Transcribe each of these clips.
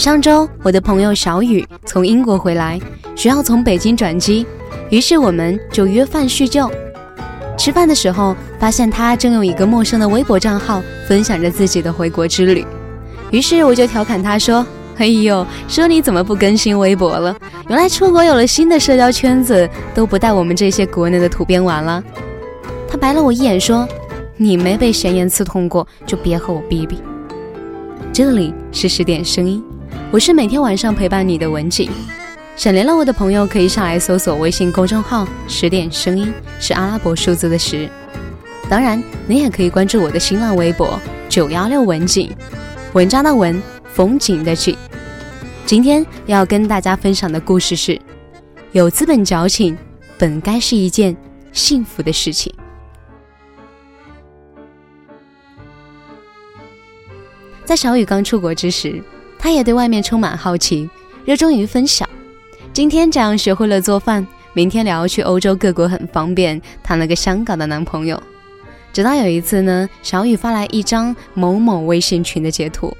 上周我的朋友小雨从英国回来，需要从北京转机，于是我们就约饭叙旧。吃饭的时候，发现他正用一个陌生的微博账号分享着自己的回国之旅，于是我就调侃他说：“哎呦，说你怎么不更新微博了？原来出国有了新的社交圈子，都不带我们这些国内的土鳖玩了。”他白了我一眼说：“你没被闲言刺痛过，就别和我逼逼。”这里是十点声音，我是每天晚上陪伴你的文景。想联络我的朋友可以上来搜索微信公众号“十点声音”，是阿拉伯数字的十。当然，你也可以关注我的新浪微博“九幺六文景”，文章的文，风景的景。今天要跟大家分享的故事是：有资本矫情，本该是一件幸福的事情。在小雨刚出国之时，他也对外面充满好奇，热衷于分享。今天这样学会了做饭，明天聊去欧洲各国很方便，谈了个香港的男朋友。直到有一次呢，小雨发来一张某某微信群的截图，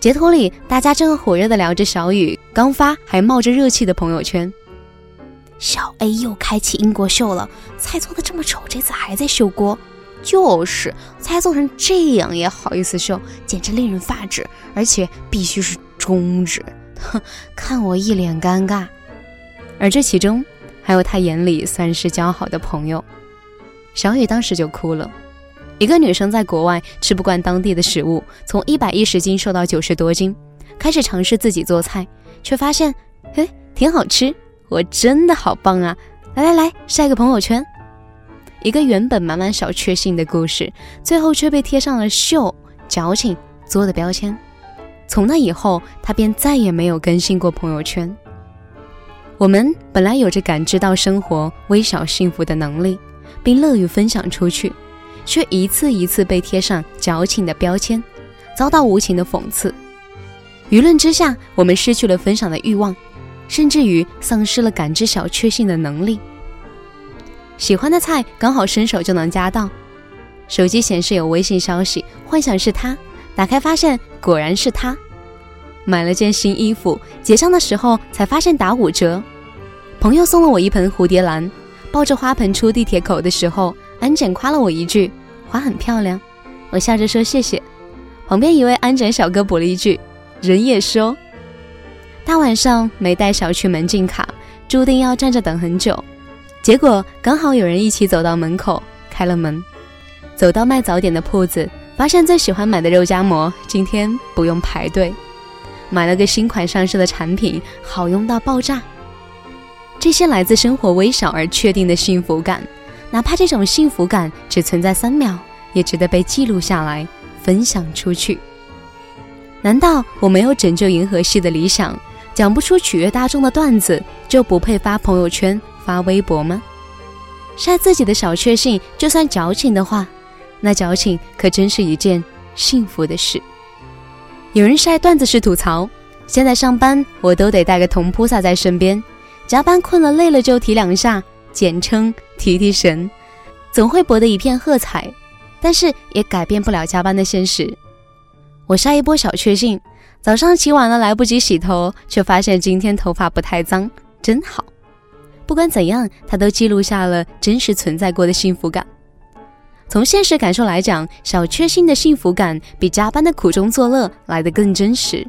截图里大家正火热的聊着小雨刚发还冒着热气的朋友圈。小 A 又开启英国秀了，菜做的这么丑，这次还在秀锅。就是菜做成这样也好意思秀，简直令人发指，而且必须是中指，哼，看我一脸尴尬。而这其中还有他眼里算是交好的朋友，小雨当时就哭了。一个女生在国外吃不惯当地的食物，从一百一十斤瘦到九十多斤，开始尝试自己做菜，却发现，哎，挺好吃，我真的好棒啊！来来来，晒个朋友圈。一个原本满满小确幸的故事，最后却被贴上了秀、矫情、作的标签。从那以后，他便再也没有更新过朋友圈。我们本来有着感知到生活微小幸福的能力，并乐于分享出去，却一次一次被贴上矫情的标签，遭到无情的讽刺。舆论之下，我们失去了分享的欲望，甚至于丧失了感知小确幸的能力。喜欢的菜刚好伸手就能夹到，手机显示有微信消息，幻想是他，打开发现果然是他。买了件新衣服，结账的时候才发现打五折。朋友送了我一盆蝴蝶兰，抱着花盆出地铁口的时候，安检夸了我一句花很漂亮，我笑着说谢谢。旁边一位安检小哥补了一句人也收。大晚上没带小区门禁卡，注定要站着等很久。结果刚好有人一起走到门口，开了门，走到卖早点的铺子，发现最喜欢买的肉夹馍今天不用排队，买了个新款上市的产品，好用到爆炸。这些来自生活微小而确定的幸福感，哪怕这种幸福感只存在三秒，也值得被记录下来，分享出去。难道我没有拯救银河系的理想，讲不出取悦大众的段子，就不配发朋友圈？发微博吗？晒自己的小确幸，就算矫情的话，那矫情可真是一件幸福的事。有人晒段子是吐槽：现在上班我都得带个铜菩萨在身边，加班困了累了就提两下，简称提提神，总会博得一片喝彩。但是也改变不了加班的现实。我晒一波小确幸：早上起晚了来不及洗头，却发现今天头发不太脏，真好。不管怎样，他都记录下了真实存在过的幸福感。从现实感受来讲，小确幸的幸福感比加班的苦中作乐来得更真实。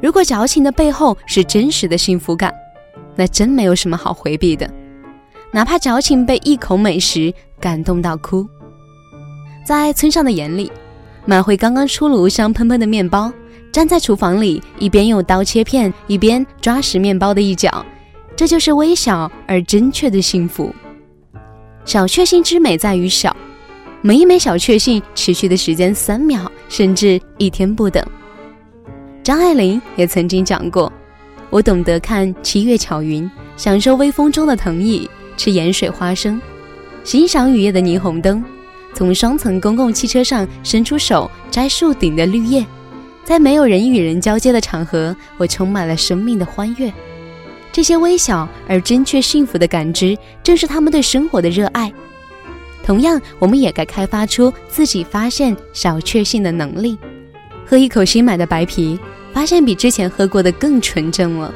如果矫情的背后是真实的幸福感，那真没有什么好回避的。哪怕矫情被一口美食感动到哭，在村上的眼里，买回刚刚出炉香喷喷的面包，站在厨房里一边用刀切片，一边抓实面包的一角。这就是微小而真确的幸福。小确幸之美在于小，每一枚小确幸持续的时间三秒，甚至一天不等。张爱玲也曾经讲过：“我懂得看七月巧云，享受微风中的藤椅，吃盐水花生，欣赏雨夜的霓虹灯，从双层公共汽车上伸出手摘树顶的绿叶，在没有人与人交接的场合，我充满了生命的欢悦。”这些微小而真切幸福的感知，正是他们对生活的热爱。同样，我们也该开发出自己发现小确幸的能力。喝一口新买的白啤，发现比之前喝过的更纯正了。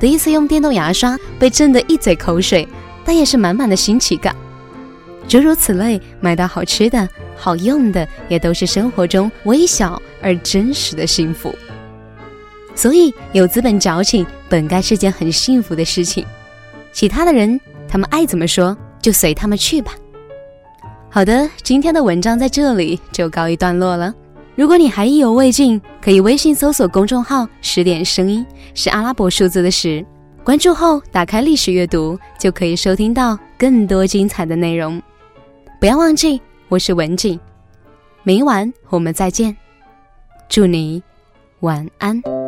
第一次用电动牙刷，被震得一嘴口水，但也是满满的新奇感。诸如此类，买到好吃的、好用的，也都是生活中微小而真实的幸福。所以，有资本矫情本该是件很幸福的事情。其他的人，他们爱怎么说就随他们去吧。好的，今天的文章在这里就告一段落了。如果你还意犹未尽，可以微信搜索公众号“十点声音”，是阿拉伯数字的十。关注后，打开历史阅读，就可以收听到更多精彩的内容。不要忘记，我是文景，明晚我们再见。祝你晚安。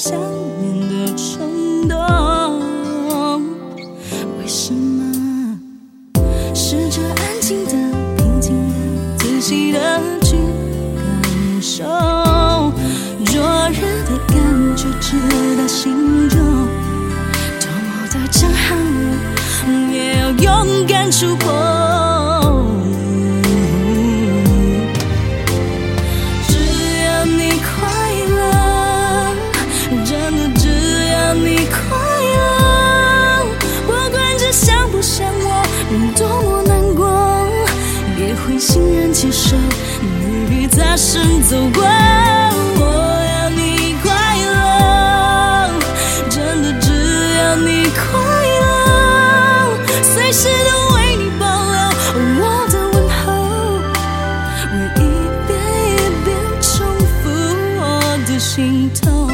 想念的冲动，为什么试着安静的、平静的、仔细的去感受灼热的感觉，直达心中，多么的震撼，也要勇敢触碰。欣然接受你别再说走过我要你快乐。真的只要你快乐随时都为你保留。我的问候我一遍一遍重复我的心痛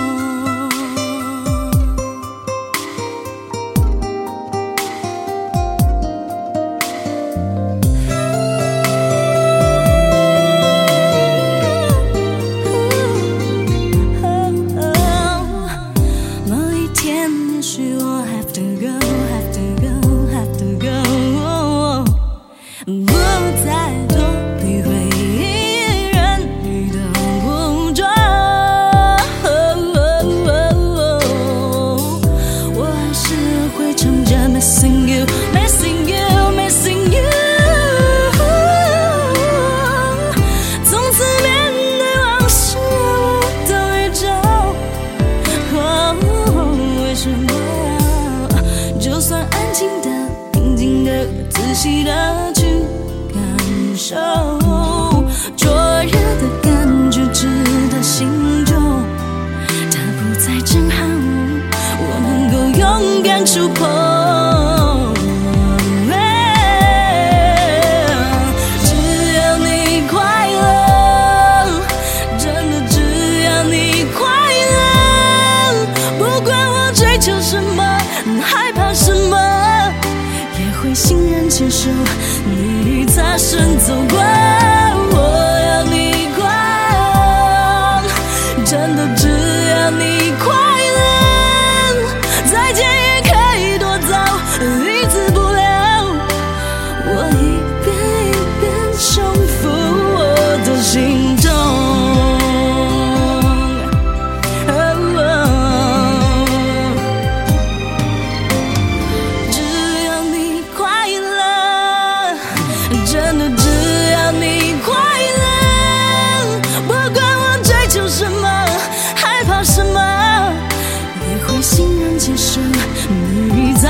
细的去感受，灼热的感觉直达心中，它不再震撼，我能够勇敢触碰。牵手，你已擦身走过。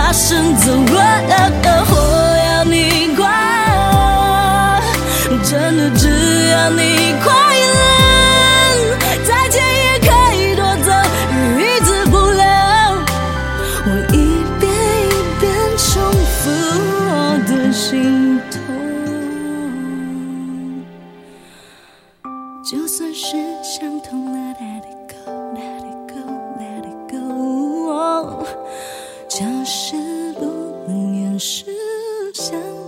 大声走过来，我要你快乐，真的只要你快，想